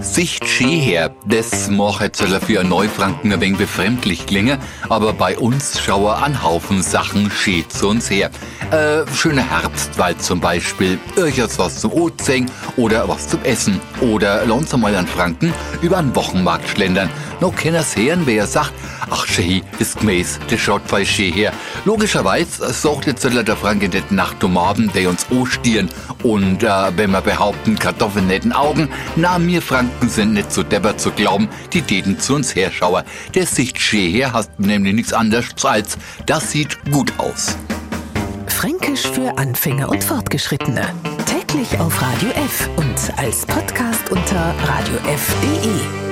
Sicht her, das mag jetzt für Neufranken ein wenig befremdlich klingen, aber bei uns schaue an Haufen Sachen schön zu uns her. Äh, schöner Herbstwald zum Beispiel, irgendwas was zum Ozean oder was zum Essen. Oder lohnt mal an Franken über einen Wochenmarkt schlendern. Noch keiner sehen, wer sagt, ach schön, ist gemäß, das schaut voll schön her. Logischerweise sorgt jetzt der Franken nicht Nacht um Abend, der uns ostieren. Und äh, wenn wir behaupten, Kartoffeln netten Augen, na, mir Franken sind nicht so depper zu glauben, die täten zu uns herschauer. Der Sicht her hast nämlich nichts anderes als, das sieht gut aus. Fränkisch für Anfänger und Fortgeschrittene. Täglich auf Radio F und als Podcast unter radiof.de.